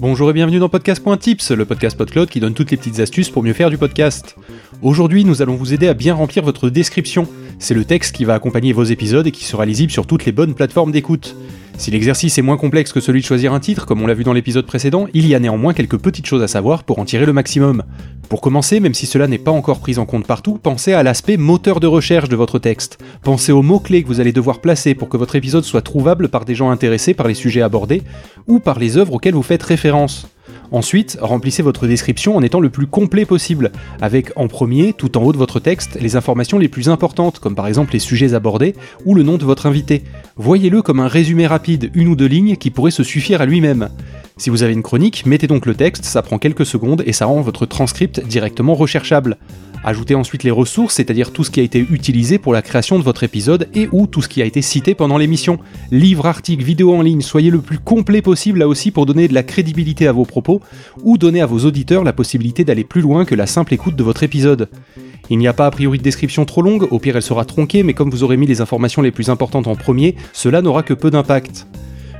Bonjour et bienvenue dans Podcast.tips, le podcast PodCloud qui donne toutes les petites astuces pour mieux faire du podcast. Aujourd'hui, nous allons vous aider à bien remplir votre description. C'est le texte qui va accompagner vos épisodes et qui sera lisible sur toutes les bonnes plateformes d'écoute. Si l'exercice est moins complexe que celui de choisir un titre, comme on l'a vu dans l'épisode précédent, il y a néanmoins quelques petites choses à savoir pour en tirer le maximum. Pour commencer, même si cela n'est pas encore pris en compte partout, pensez à l'aspect moteur de recherche de votre texte. Pensez aux mots-clés que vous allez devoir placer pour que votre épisode soit trouvable par des gens intéressés par les sujets abordés ou par les œuvres auxquelles vous faites référence. Ensuite, remplissez votre description en étant le plus complet possible, avec en premier, tout en haut de votre texte, les informations les plus importantes, comme par exemple les sujets abordés ou le nom de votre invité. Voyez-le comme un résumé rapide, une ou deux lignes, qui pourrait se suffire à lui-même. Si vous avez une chronique, mettez donc le texte, ça prend quelques secondes et ça rend votre transcript directement recherchable. Ajoutez ensuite les ressources, c'est-à-dire tout ce qui a été utilisé pour la création de votre épisode et ou tout ce qui a été cité pendant l'émission. Livres, articles, vidéos en ligne, soyez le plus complet possible là aussi pour donner de la crédibilité à vos propos ou donner à vos auditeurs la possibilité d'aller plus loin que la simple écoute de votre épisode. Il n'y a pas a priori de description trop longue, au pire elle sera tronquée, mais comme vous aurez mis les informations les plus importantes en premier, cela n'aura que peu d'impact.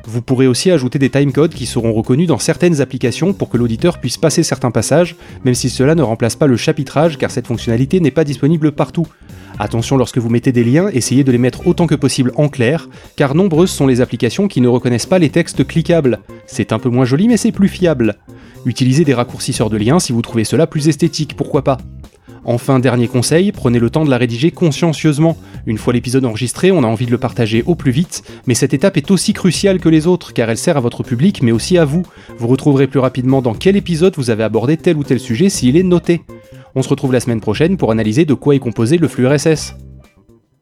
Vous pourrez aussi ajouter des timecodes qui seront reconnus dans certaines applications pour que l'auditeur puisse passer certains passages, même si cela ne remplace pas le chapitrage car cette fonctionnalité n'est pas disponible partout. Attention lorsque vous mettez des liens, essayez de les mettre autant que possible en clair, car nombreuses sont les applications qui ne reconnaissent pas les textes cliquables. C'est un peu moins joli mais c'est plus fiable. Utilisez des raccourcisseurs de liens si vous trouvez cela plus esthétique, pourquoi pas. Enfin, dernier conseil, prenez le temps de la rédiger consciencieusement. Une fois l'épisode enregistré, on a envie de le partager au plus vite, mais cette étape est aussi cruciale que les autres, car elle sert à votre public, mais aussi à vous. Vous retrouverez plus rapidement dans quel épisode vous avez abordé tel ou tel sujet s'il est noté. On se retrouve la semaine prochaine pour analyser de quoi est composé le flux RSS.